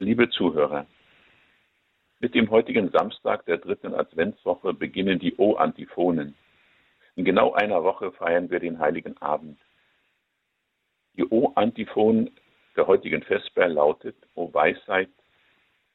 Liebe Zuhörer, mit dem heutigen Samstag der dritten Adventswoche beginnen die O-Antiphonen. In genau einer Woche feiern wir den Heiligen Abend. Die O-Antiphon der heutigen Vesper lautet, O Weisheit,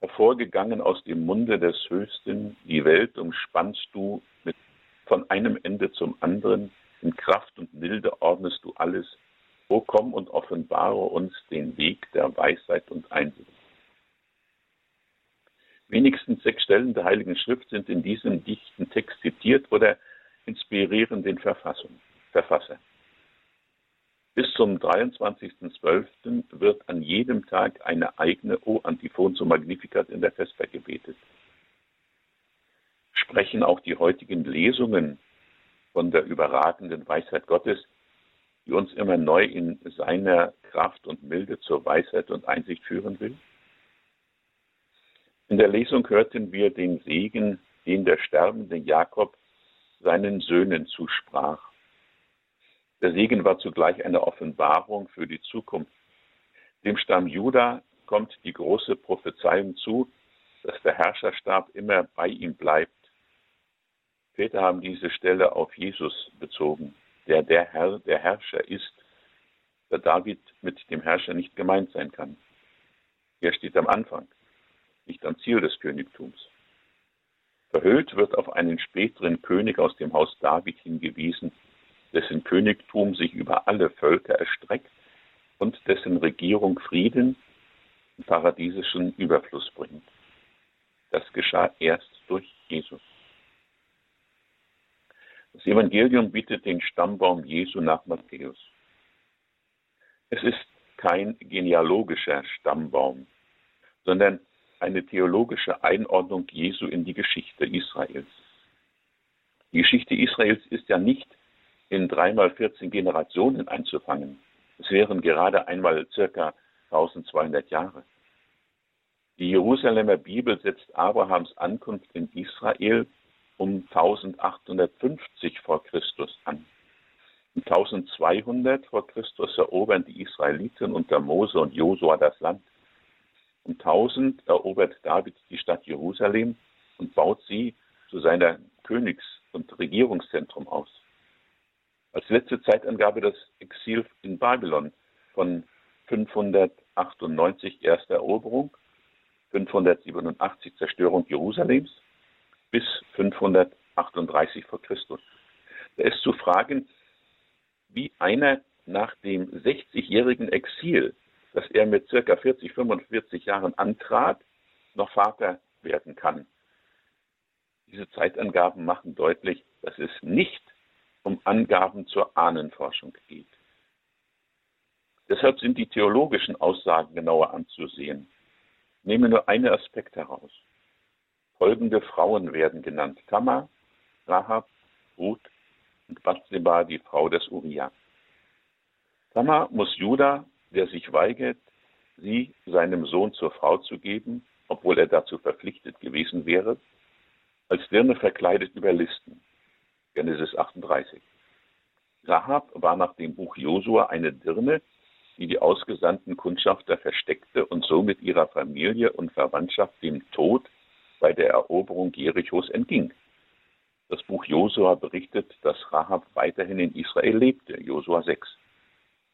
hervorgegangen aus dem Munde des Höchsten, die Welt umspannst du mit, von einem Ende zum anderen, in Kraft und Milde ordnest du alles, O komm und offenbare uns den Weg der Weisheit und Einsicht. Wenigstens sechs Stellen der Heiligen Schrift sind in diesem dichten Text zitiert oder inspirieren den Verfasser. Bis zum 23.12. wird an jedem Tag eine eigene O-Antiphon zum Magnificat in der Vesper gebetet. Sprechen auch die heutigen Lesungen von der überragenden Weisheit Gottes, die uns immer neu in seiner Kraft und Milde zur Weisheit und Einsicht führen will? In der Lesung hörten wir den Segen, den der sterbende Jakob seinen Söhnen zusprach. Der Segen war zugleich eine Offenbarung für die Zukunft. Dem Stamm Juda kommt die große Prophezeiung zu, dass der Herrscherstab immer bei ihm bleibt. Väter haben diese Stelle auf Jesus bezogen, der der Herr, der Herrscher ist, da David mit dem Herrscher nicht gemeint sein kann. Er steht am Anfang nicht am Ziel des Königtums. Verhüllt wird auf einen späteren König aus dem Haus David hingewiesen, dessen Königtum sich über alle Völker erstreckt und dessen Regierung Frieden und paradiesischen Überfluss bringt. Das geschah erst durch Jesus. Das Evangelium bietet den Stammbaum Jesu nach Matthäus. Es ist kein genealogischer Stammbaum, sondern eine theologische Einordnung Jesu in die Geschichte Israels. Die Geschichte Israels ist ja nicht in dreimal 14 Generationen einzufangen. Es wären gerade einmal circa 1200 Jahre. Die Jerusalemer Bibel setzt Abrahams Ankunft in Israel um 1850 vor Christus an. 1200 vor Christus erobern die Israeliten unter Mose und Josua das Land. Um 1000 erobert David die Stadt Jerusalem und baut sie zu seiner Königs- und Regierungszentrum aus. Als letzte Zeitangabe das Exil in Babylon von 598 erste Eroberung, 587 Zerstörung Jerusalems bis 538 vor Christus. Da ist zu fragen, wie einer nach dem 60-jährigen Exil er mit circa 40, 45 Jahren antrat, noch Vater werden kann. Diese Zeitangaben machen deutlich, dass es nicht um Angaben zur Ahnenforschung geht. Deshalb sind die theologischen Aussagen genauer anzusehen. Ich nehme nur einen Aspekt heraus. Folgende Frauen werden genannt. Tamar, Rahab, Ruth und Bathseba, die Frau des Uriah. Tamar muss Judah der sich weigert, sie seinem Sohn zur Frau zu geben, obwohl er dazu verpflichtet gewesen wäre, als Dirne verkleidet überlisten. Genesis 38. Rahab war nach dem Buch Josua eine Dirne, die die ausgesandten Kundschafter versteckte und so mit ihrer Familie und Verwandtschaft dem Tod bei der Eroberung Jerichos entging. Das Buch Josua berichtet, dass Rahab weiterhin in Israel lebte, Josua 6.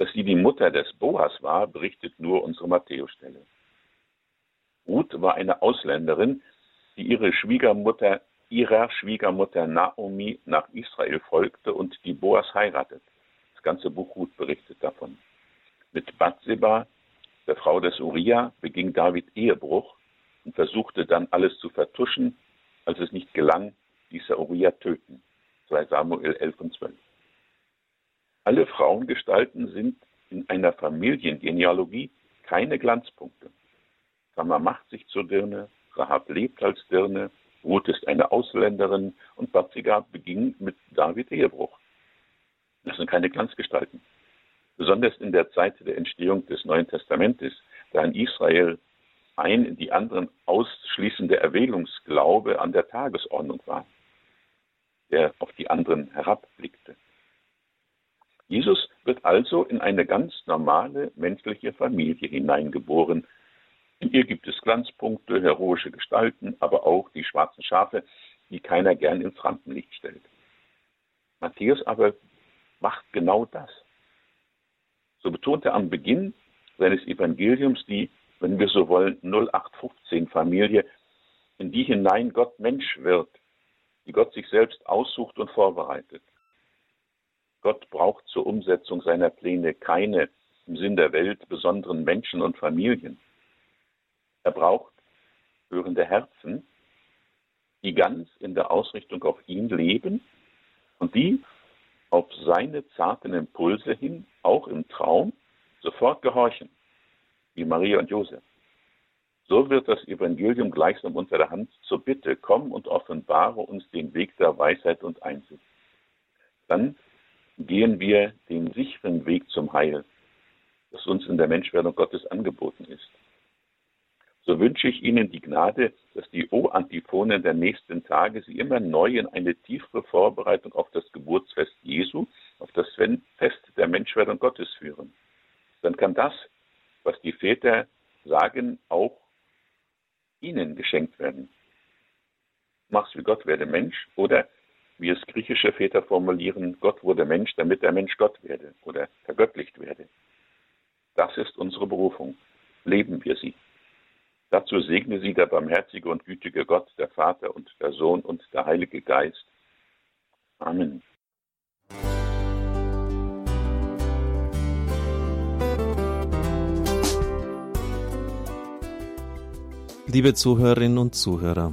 Dass sie die Mutter des Boas war, berichtet nur unsere Matthäusstelle. Ruth war eine Ausländerin, die ihre Schwiegermutter, ihrer Schwiegermutter Naomi nach Israel folgte und die Boas heiratet. Das ganze Buch Ruth berichtet davon. Mit Bathseba, der Frau des Uriah, beging David Ehebruch und versuchte dann alles zu vertuschen. Als es nicht gelang, ließ er Uriah töten. 2 Samuel 11 und 12. Alle Frauengestalten sind in einer Familiengenealogie keine Glanzpunkte. Tamar macht sich zur Dirne, Rahab lebt als Dirne, Ruth ist eine Ausländerin und Bathseba beging mit David Ehebruch. Das sind keine Glanzgestalten. Besonders in der Zeit der Entstehung des Neuen Testamentes, da in Israel ein in die anderen ausschließende Erwählungsglaube an der Tagesordnung war, der auf die anderen herabblickte. Jesus wird also in eine ganz normale menschliche Familie hineingeboren. In ihr gibt es Glanzpunkte, heroische Gestalten, aber auch die schwarzen Schafe, die keiner gern ins Rampenlicht stellt. Matthäus aber macht genau das. So betont er am Beginn seines Evangeliums die, wenn wir so wollen, 0815-Familie, in die hinein Gott Mensch wird, die Gott sich selbst aussucht und vorbereitet. Gott braucht zur Umsetzung seiner Pläne keine im Sinn der Welt besonderen Menschen und Familien. Er braucht hörende Herzen, die ganz in der Ausrichtung auf ihn leben und die auf seine zarten Impulse hin, auch im Traum, sofort gehorchen, wie Maria und Josef. So wird das Evangelium gleichsam unter der Hand zur Bitte, komm und offenbare uns den Weg der Weisheit und Einsicht. Dann gehen wir den sicheren Weg zum Heil, das uns in der Menschwerdung Gottes angeboten ist. So wünsche ich Ihnen die Gnade, dass die O-Antiphonen der nächsten Tage Sie immer neu in eine tiefere Vorbereitung auf das Geburtsfest Jesu, auf das Fest der Menschwerdung Gottes führen. Dann kann das, was die Väter sagen, auch Ihnen geschenkt werden. Mach's wie Gott werde Mensch oder wie es griechische Väter formulieren, Gott wurde Mensch, damit der Mensch Gott werde oder vergöttlicht werde. Das ist unsere Berufung. Leben wir sie. Dazu segne sie der barmherzige und gütige Gott, der Vater und der Sohn und der Heilige Geist. Amen. Liebe Zuhörerinnen und Zuhörer,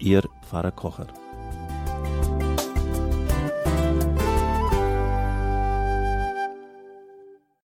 Ihr Pfarrer Kocher.